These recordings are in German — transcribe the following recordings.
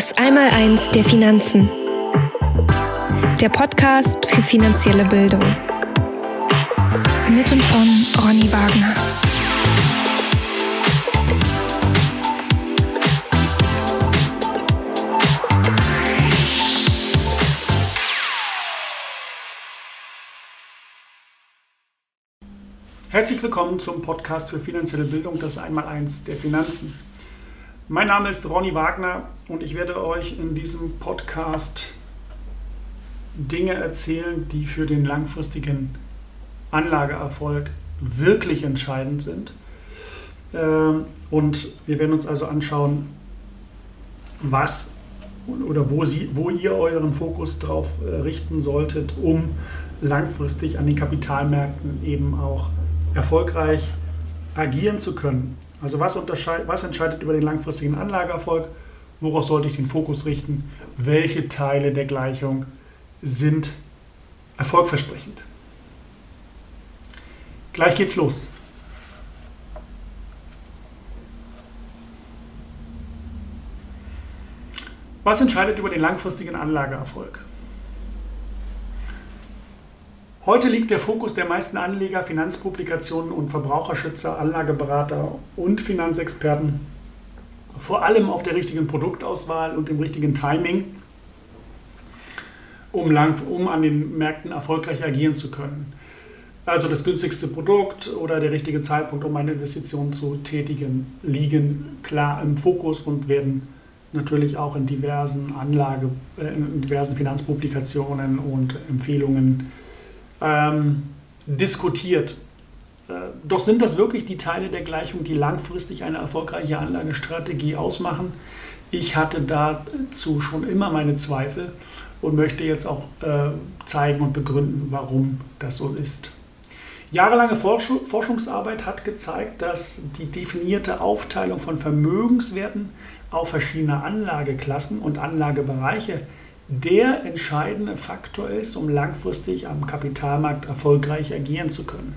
Das Einmaleins der Finanzen. Der Podcast für finanzielle Bildung. Mit und von Ronny Wagner. Herzlich willkommen zum Podcast für finanzielle Bildung, das Einmaleins der Finanzen. Mein Name ist Ronny Wagner und ich werde euch in diesem Podcast Dinge erzählen, die für den langfristigen Anlageerfolg wirklich entscheidend sind. Ähm, und wir werden uns also anschauen, was oder wo, sie, wo ihr euren Fokus drauf äh, richten solltet, um langfristig an den Kapitalmärkten eben auch erfolgreich agieren zu können. Also was, was entscheidet über den langfristigen Anlageerfolg? Worauf sollte ich den Fokus richten? Welche Teile der Gleichung sind erfolgversprechend? Gleich geht's los. Was entscheidet über den langfristigen Anlageerfolg? Heute liegt der Fokus der meisten Anleger, Finanzpublikationen und Verbraucherschützer, Anlageberater und Finanzexperten vor allem auf der richtigen Produktauswahl und dem richtigen Timing, um, lang, um an den Märkten erfolgreich agieren zu können. Also das günstigste Produkt oder der richtige Zeitpunkt, um eine Investition zu tätigen, liegen klar im Fokus und werden natürlich auch in diversen Anlage, äh, in diversen Finanzpublikationen und Empfehlungen ähm, diskutiert. Äh, doch sind das wirklich die Teile der Gleichung, die langfristig eine erfolgreiche Anlagestrategie ausmachen? Ich hatte dazu schon immer meine Zweifel und möchte jetzt auch äh, zeigen und begründen, warum das so ist. Jahrelange Forschungsarbeit hat gezeigt, dass die definierte Aufteilung von Vermögenswerten auf verschiedene Anlageklassen und Anlagebereiche der entscheidende Faktor ist, um langfristig am Kapitalmarkt erfolgreich agieren zu können.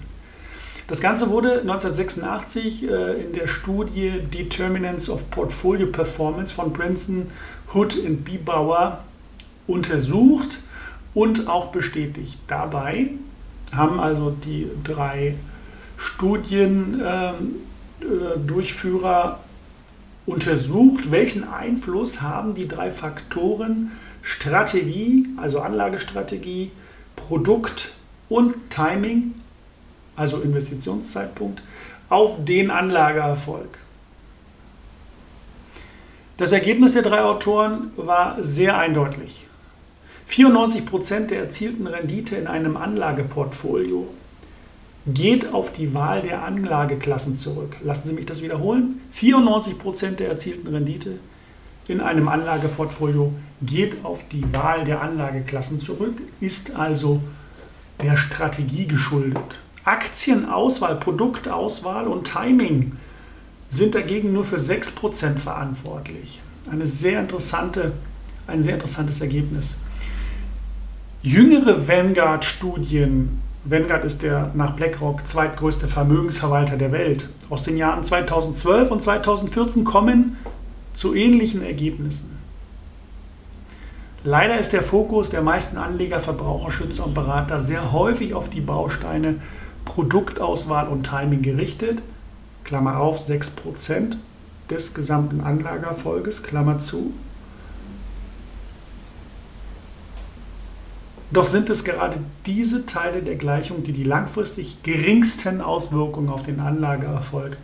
Das Ganze wurde 1986 äh, in der Studie Determinants of Portfolio Performance von Princeton, Hood und Biebauer untersucht und auch bestätigt. Dabei haben also die drei Studiendurchführer äh, untersucht, welchen Einfluss haben die drei Faktoren Strategie, also Anlagestrategie, Produkt und Timing, also Investitionszeitpunkt, auf den Anlageerfolg. Das Ergebnis der drei Autoren war sehr eindeutig. 94% der erzielten Rendite in einem Anlageportfolio geht auf die Wahl der Anlageklassen zurück. Lassen Sie mich das wiederholen. 94% der erzielten Rendite in einem Anlageportfolio geht auf die Wahl der Anlageklassen zurück, ist also der Strategie geschuldet. Aktienauswahl, Produktauswahl und Timing sind dagegen nur für 6% verantwortlich. Eine sehr interessante, ein sehr interessantes Ergebnis. Jüngere Vanguard-Studien, Vanguard ist der nach BlackRock zweitgrößte Vermögensverwalter der Welt, aus den Jahren 2012 und 2014 kommen zu ähnlichen Ergebnissen. Leider ist der Fokus der meisten Anleger, Verbraucherschützer und Berater sehr häufig auf die Bausteine Produktauswahl und Timing gerichtet. Klammer auf, 6% des gesamten Anlageerfolges, Klammer zu. Doch sind es gerade diese Teile der Gleichung, die die langfristig geringsten Auswirkungen auf den Anlageerfolg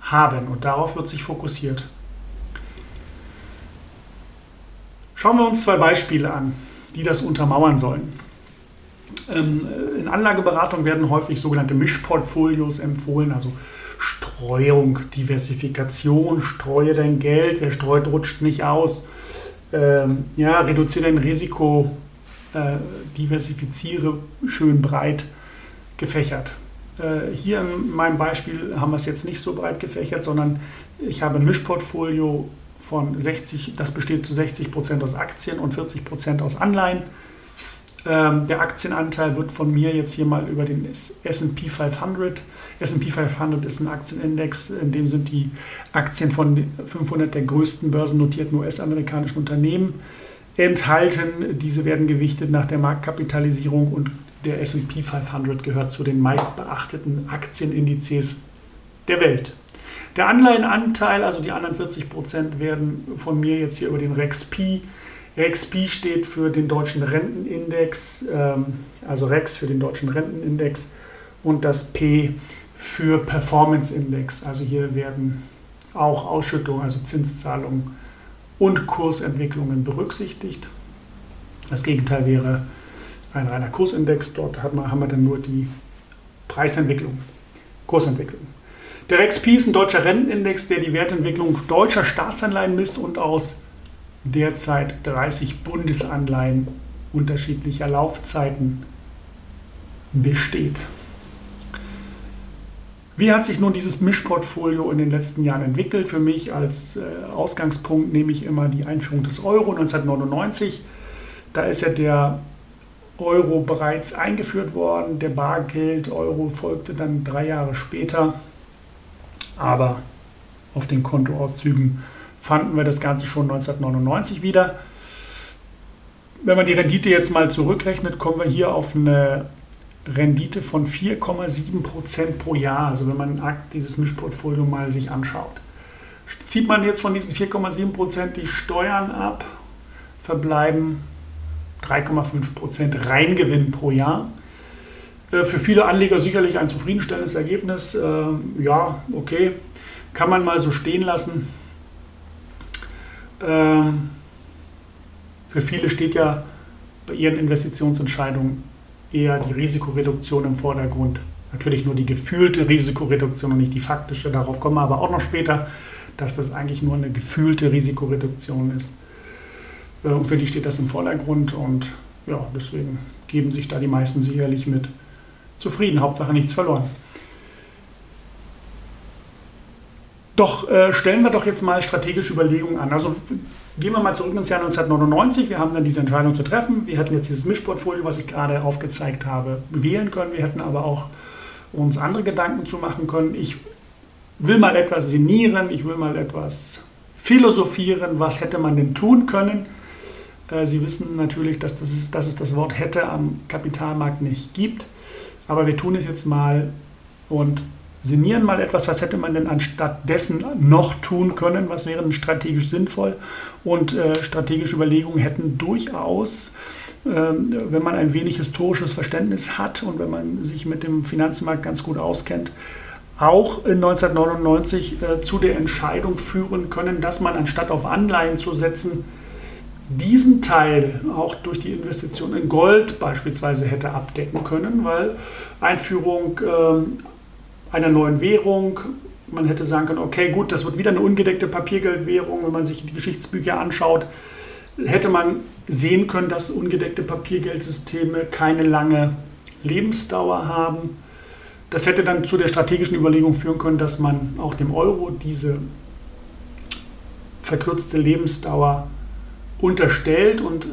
haben. Und darauf wird sich fokussiert. Schauen wir uns zwei Beispiele an, die das untermauern sollen. Ähm, in Anlageberatung werden häufig sogenannte Mischportfolios empfohlen, also Streuung, Diversifikation, streue dein Geld, wer streut, rutscht nicht aus. Ähm, ja, reduziere dein Risiko, äh, diversifiziere schön breit gefächert. Äh, hier in meinem Beispiel haben wir es jetzt nicht so breit gefächert, sondern ich habe ein Mischportfolio von 60, das besteht zu 60 Prozent aus Aktien und 40 Prozent aus Anleihen. Ähm, der Aktienanteil wird von mir jetzt hier mal über den SP 500. SP 500 ist ein Aktienindex, in dem sind die Aktien von 500 der größten börsennotierten US-amerikanischen Unternehmen enthalten. Diese werden gewichtet nach der Marktkapitalisierung und der SP 500 gehört zu den meistbeachteten Aktienindizes der Welt. Der Anleihenanteil, also die anderen 40 Prozent, werden von mir jetzt hier über den REXP. REXP steht für den deutschen Rentenindex, ähm, also REX für den deutschen Rentenindex und das P für Performance Index. Also hier werden auch Ausschüttungen, also Zinszahlungen und Kursentwicklungen berücksichtigt. Das Gegenteil wäre ein reiner Kursindex. Dort haben wir dann nur die Preisentwicklung, Kursentwicklung. Der REXP ist ein deutscher Rentenindex, der die Wertentwicklung deutscher Staatsanleihen misst und aus derzeit 30 Bundesanleihen unterschiedlicher Laufzeiten besteht. Wie hat sich nun dieses Mischportfolio in den letzten Jahren entwickelt? Für mich als äh, Ausgangspunkt nehme ich immer die Einführung des Euro 1999. Da ist ja der Euro bereits eingeführt worden. Der Bargeld-Euro folgte dann drei Jahre später aber auf den Kontoauszügen fanden wir das Ganze schon 1999 wieder. Wenn man die Rendite jetzt mal zurückrechnet, kommen wir hier auf eine Rendite von 4,7 Prozent pro Jahr. Also wenn man dieses Mischportfolio mal sich anschaut. Zieht man jetzt von diesen 4,7 Prozent die Steuern ab, verbleiben 3,5 Prozent Reingewinn pro Jahr. Äh, für viele Anleger sicherlich ein zufriedenstellendes Ergebnis. Äh, ja, okay, kann man mal so stehen lassen. Ähm, für viele steht ja bei ihren Investitionsentscheidungen eher die Risikoreduktion im Vordergrund. Natürlich nur die gefühlte Risikoreduktion und nicht die faktische. Darauf kommen wir aber auch noch später, dass das eigentlich nur eine gefühlte Risikoreduktion ist. Äh, und für die steht das im Vordergrund und ja, deswegen geben sich da die meisten sicherlich mit zufrieden, Hauptsache nichts verloren. Doch äh, stellen wir doch jetzt mal strategische Überlegungen an. Also gehen wir mal zurück ins Jahr 1999. Wir haben dann diese Entscheidung zu treffen. Wir hätten jetzt dieses Mischportfolio, was ich gerade aufgezeigt habe, wählen können. Wir hätten aber auch uns andere Gedanken zu machen können. Ich will mal etwas sinnieren, ich will mal etwas philosophieren. Was hätte man denn tun können? Äh, Sie wissen natürlich, dass, das ist, dass es das Wort hätte am Kapitalmarkt nicht gibt. Aber wir tun es jetzt mal und sinnieren mal etwas, was hätte man denn anstatt dessen noch tun können, was wäre strategisch sinnvoll. Und äh, strategische Überlegungen hätten durchaus, äh, wenn man ein wenig historisches Verständnis hat und wenn man sich mit dem Finanzmarkt ganz gut auskennt, auch in 1999 äh, zu der Entscheidung führen können, dass man anstatt auf Anleihen zu setzen, diesen Teil auch durch die Investition in Gold beispielsweise hätte abdecken können, weil Einführung ähm, einer neuen Währung, man hätte sagen können, okay, gut, das wird wieder eine ungedeckte Papiergeldwährung, wenn man sich die Geschichtsbücher anschaut, hätte man sehen können, dass ungedeckte Papiergeldsysteme keine lange Lebensdauer haben. Das hätte dann zu der strategischen Überlegung führen können, dass man auch dem Euro diese verkürzte Lebensdauer unterstellt und äh,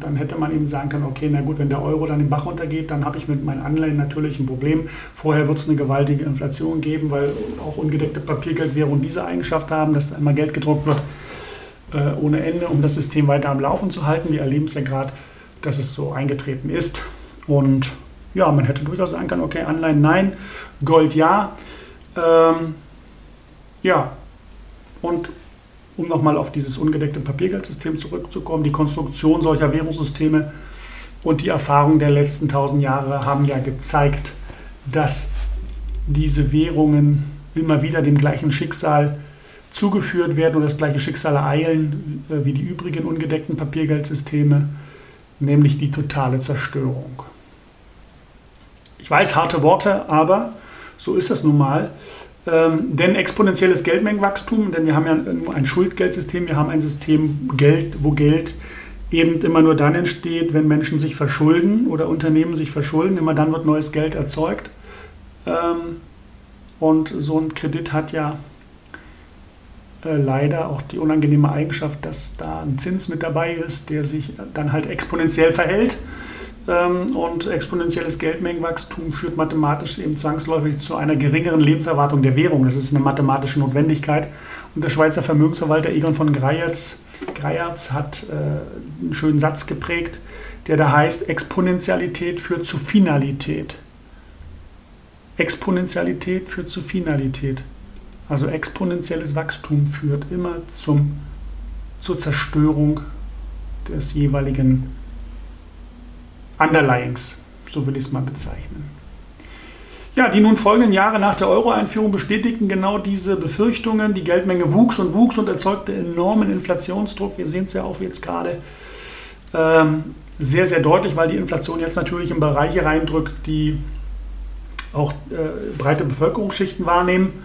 dann hätte man eben sagen können, okay, na gut, wenn der Euro dann den Bach runtergeht, dann habe ich mit meinen Anleihen natürlich ein Problem. Vorher wird es eine gewaltige Inflation geben, weil auch ungedeckte Papiergeldwährungen diese Eigenschaft haben, dass da immer Geld gedruckt wird äh, ohne Ende, um das System weiter am Laufen zu halten. Wir erleben es ja gerade, dass es so eingetreten ist. Und ja, man hätte durchaus sagen können, okay, Anleihen nein, Gold ja. Ähm, ja, und um nochmal auf dieses ungedeckte Papiergeldsystem zurückzukommen, die Konstruktion solcher Währungssysteme und die Erfahrungen der letzten tausend Jahre haben ja gezeigt, dass diese Währungen immer wieder dem gleichen Schicksal zugeführt werden und das gleiche Schicksal ereilen äh, wie die übrigen ungedeckten Papiergeldsysteme, nämlich die totale Zerstörung. Ich weiß, harte Worte, aber so ist das nun mal. Ähm, denn exponentielles Geldmengenwachstum, denn wir haben ja ein Schuldgeldsystem, wir haben ein System, Geld, wo Geld eben immer nur dann entsteht, wenn Menschen sich verschulden oder Unternehmen sich verschulden. Immer dann wird neues Geld erzeugt. Ähm, und so ein Kredit hat ja äh, leider auch die unangenehme Eigenschaft, dass da ein Zins mit dabei ist, der sich dann halt exponentiell verhält. Ähm, und exponentielles Geldmengenwachstum führt mathematisch eben zwangsläufig zu einer geringeren Lebenserwartung der Währung. Das ist eine mathematische Notwendigkeit. Und der Schweizer Vermögensverwalter Egon von Greyerz, Greyerz hat äh, einen schönen Satz geprägt, der da heißt, Exponentialität führt zu Finalität. Exponentialität führt zu Finalität. Also exponentielles Wachstum führt immer zum, zur Zerstörung des jeweiligen Underlyings, so will ich es mal bezeichnen. Ja, die nun folgenden Jahre nach der Euro-Einführung bestätigten genau diese Befürchtungen. Die Geldmenge wuchs und wuchs und erzeugte enormen Inflationsdruck. Wir sehen es ja auch jetzt gerade ähm, sehr, sehr deutlich, weil die Inflation jetzt natürlich in Bereiche reindrückt, die auch äh, breite Bevölkerungsschichten wahrnehmen.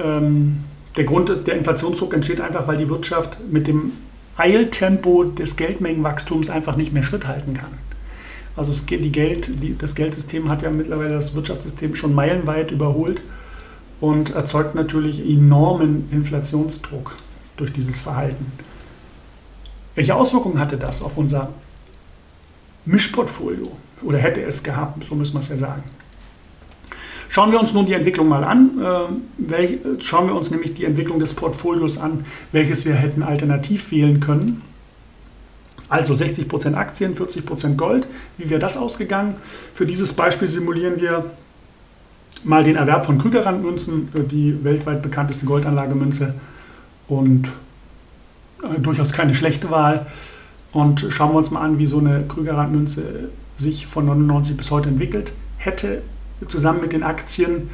Ähm, der Grund der Inflationsdruck entsteht einfach, weil die Wirtschaft mit dem Eiltempo des Geldmengenwachstums einfach nicht mehr Schritt halten kann. Also es die Geld, die, das Geldsystem hat ja mittlerweile das Wirtschaftssystem schon meilenweit überholt und erzeugt natürlich enormen Inflationsdruck durch dieses Verhalten. Welche Auswirkungen hatte das auf unser Mischportfolio? Oder hätte es gehabt, so müssen wir es ja sagen. Schauen wir uns nun die Entwicklung mal an. Äh, schauen wir uns nämlich die Entwicklung des Portfolios an, welches wir hätten alternativ wählen können. Also 60% Aktien, 40% Gold. Wie wäre das ausgegangen? Für dieses Beispiel simulieren wir mal den Erwerb von Krügerrandmünzen, äh, die weltweit bekannteste Goldanlagemünze und äh, durchaus keine schlechte Wahl. Und schauen wir uns mal an, wie so eine Krügerrandmünze sich von 99 bis heute entwickelt hätte, zusammen mit den Aktien.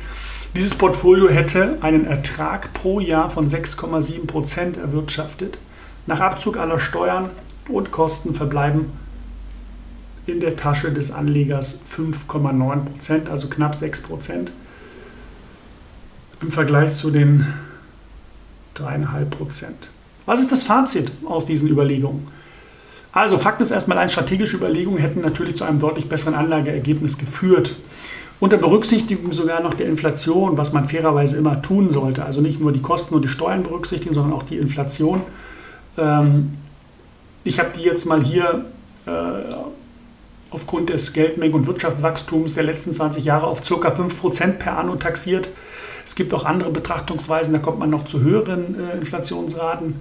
Dieses Portfolio hätte einen Ertrag pro Jahr von 6,7% erwirtschaftet. Nach Abzug aller Steuern und Kosten verbleiben in der Tasche des Anlegers 5,9 Prozent, also knapp 6 Prozent im Vergleich zu den 3,5 Prozent. Was ist das Fazit aus diesen Überlegungen? Also Fakt ist erstmal ein, strategische Überlegungen hätten natürlich zu einem deutlich besseren Anlageergebnis geführt. Unter Berücksichtigung sogar noch der Inflation, was man fairerweise immer tun sollte. Also nicht nur die Kosten und die Steuern berücksichtigen, sondern auch die Inflation. Ähm, ich habe die jetzt mal hier äh, aufgrund des Geldmengen- und Wirtschaftswachstums der letzten 20 Jahre auf ca. 5% per anno taxiert. Es gibt auch andere Betrachtungsweisen, da kommt man noch zu höheren äh, Inflationsraten.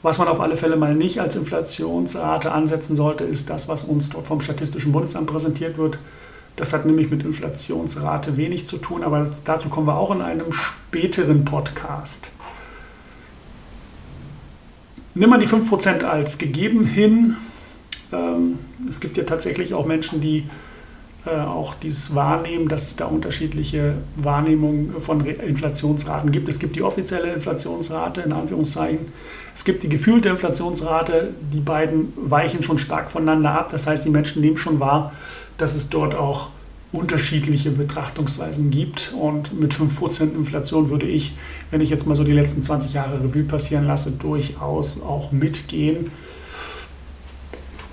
Was man auf alle Fälle mal nicht als Inflationsrate ansetzen sollte, ist das, was uns dort vom Statistischen Bundesamt präsentiert wird. Das hat nämlich mit Inflationsrate wenig zu tun, aber dazu kommen wir auch in einem späteren Podcast. Nimm mal die 5% als gegeben hin. Ähm, es gibt ja tatsächlich auch Menschen, die äh, auch dieses wahrnehmen, dass es da unterschiedliche Wahrnehmungen von Inflationsraten gibt. Es gibt die offizielle Inflationsrate, in Anführungszeichen. Es gibt die gefühlte Inflationsrate. Die beiden weichen schon stark voneinander ab. Das heißt, die Menschen nehmen schon wahr, dass es dort auch unterschiedliche Betrachtungsweisen gibt. Und mit 5% Inflation würde ich, wenn ich jetzt mal so die letzten 20 Jahre Revue passieren lasse, durchaus auch mitgehen.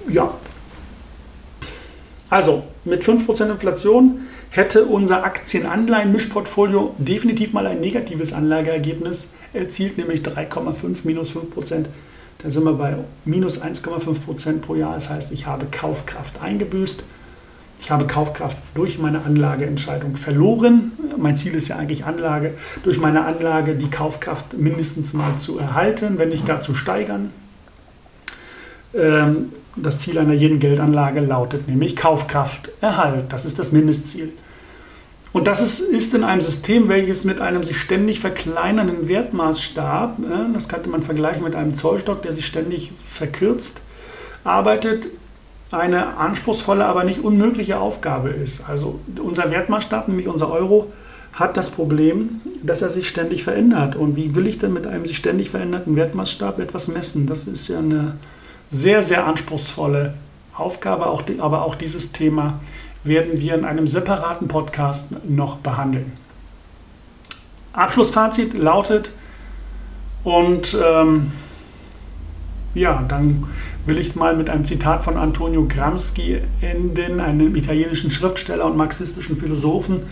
Ja. Also mit 5% Inflation hätte unser Aktien-Anleihen-Mischportfolio definitiv mal ein negatives Anlageergebnis erzielt, nämlich 3,5 minus 5%. Da sind wir bei minus 1,5% pro Jahr. Das heißt, ich habe Kaufkraft eingebüßt. Ich habe Kaufkraft durch meine Anlageentscheidung verloren. Mein Ziel ist ja eigentlich Anlage, durch meine Anlage die Kaufkraft mindestens mal zu erhalten, wenn nicht gar zu steigern. Ähm, das Ziel einer jeden Geldanlage lautet nämlich Kaufkrafterhalt. Das ist das Mindestziel. Und das ist, ist in einem System, welches mit einem sich ständig verkleinernden Wertmaßstab, das könnte man vergleichen mit einem Zollstock, der sich ständig verkürzt, arbeitet, eine anspruchsvolle, aber nicht unmögliche Aufgabe ist. Also unser Wertmaßstab, nämlich unser Euro, hat das Problem, dass er sich ständig verändert. Und wie will ich denn mit einem sich ständig veränderten Wertmaßstab etwas messen? Das ist ja eine sehr, sehr anspruchsvolle Aufgabe, auch die, aber auch dieses Thema werden wir in einem separaten Podcast noch behandeln. Abschlussfazit lautet, und ähm, ja, dann will ich mal mit einem Zitat von Antonio Gramsci enden, einem italienischen Schriftsteller und marxistischen Philosophen,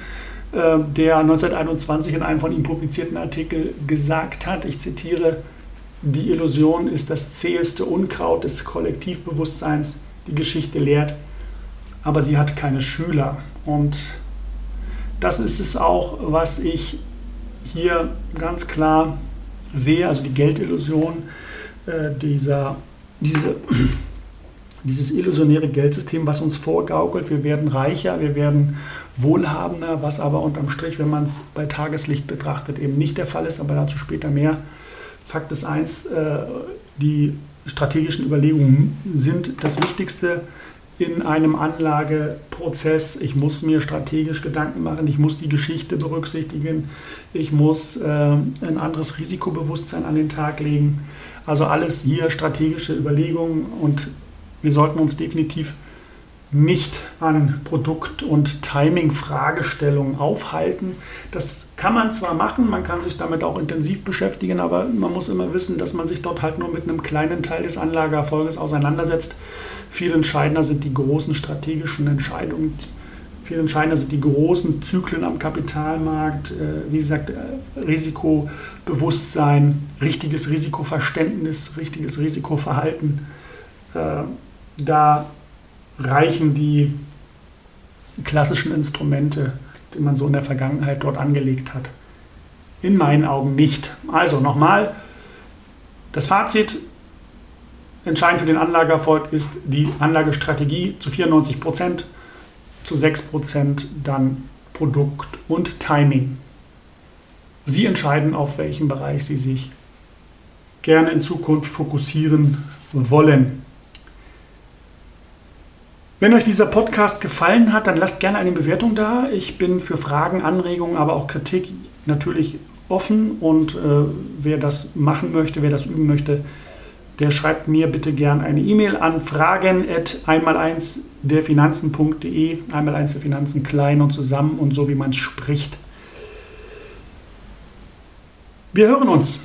äh, der 1921 in einem von ihm publizierten Artikel gesagt hat, ich zitiere, die Illusion ist das zäheste Unkraut des Kollektivbewusstseins. Die Geschichte lehrt, aber sie hat keine Schüler. Und das ist es auch, was ich hier ganz klar sehe, also die Geldillusion, äh, dieser, diese, dieses illusionäre Geldsystem, was uns vorgaukelt, wir werden reicher, wir werden wohlhabender, was aber unterm Strich, wenn man es bei Tageslicht betrachtet, eben nicht der Fall ist, aber dazu später mehr. Fakt ist eins, äh, die strategischen Überlegungen sind das Wichtigste in einem Anlageprozess. Ich muss mir strategisch Gedanken machen, ich muss die Geschichte berücksichtigen, ich muss äh, ein anderes Risikobewusstsein an den Tag legen. Also alles hier strategische Überlegungen und wir sollten uns definitiv nicht an Produkt- und Timing-Fragestellungen aufhalten. Das kann man zwar machen, man kann sich damit auch intensiv beschäftigen, aber man muss immer wissen, dass man sich dort halt nur mit einem kleinen Teil des Anlageerfolges auseinandersetzt. Viel entscheidender sind die großen strategischen Entscheidungen. Viel entscheidender sind die großen Zyklen am Kapitalmarkt, äh, wie gesagt, äh, Risikobewusstsein, richtiges Risikoverständnis, richtiges Risikoverhalten. Äh, da reichen die klassischen Instrumente, die man so in der Vergangenheit dort angelegt hat. In meinen Augen nicht. Also nochmal, das Fazit, entscheidend für den Anlageerfolg ist die Anlagestrategie zu 94 Prozent, zu 6 Prozent dann Produkt und Timing. Sie entscheiden, auf welchen Bereich Sie sich gerne in Zukunft fokussieren wollen. Wenn euch dieser Podcast gefallen hat, dann lasst gerne eine Bewertung da. Ich bin für Fragen, Anregungen, aber auch Kritik natürlich offen und äh, wer das machen möchte, wer das üben möchte, der schreibt mir bitte gerne eine E-Mail an fragen at einmal1 der Finanzen.de, einmal eins der Finanzen klein und zusammen und so wie man es spricht. Wir hören uns.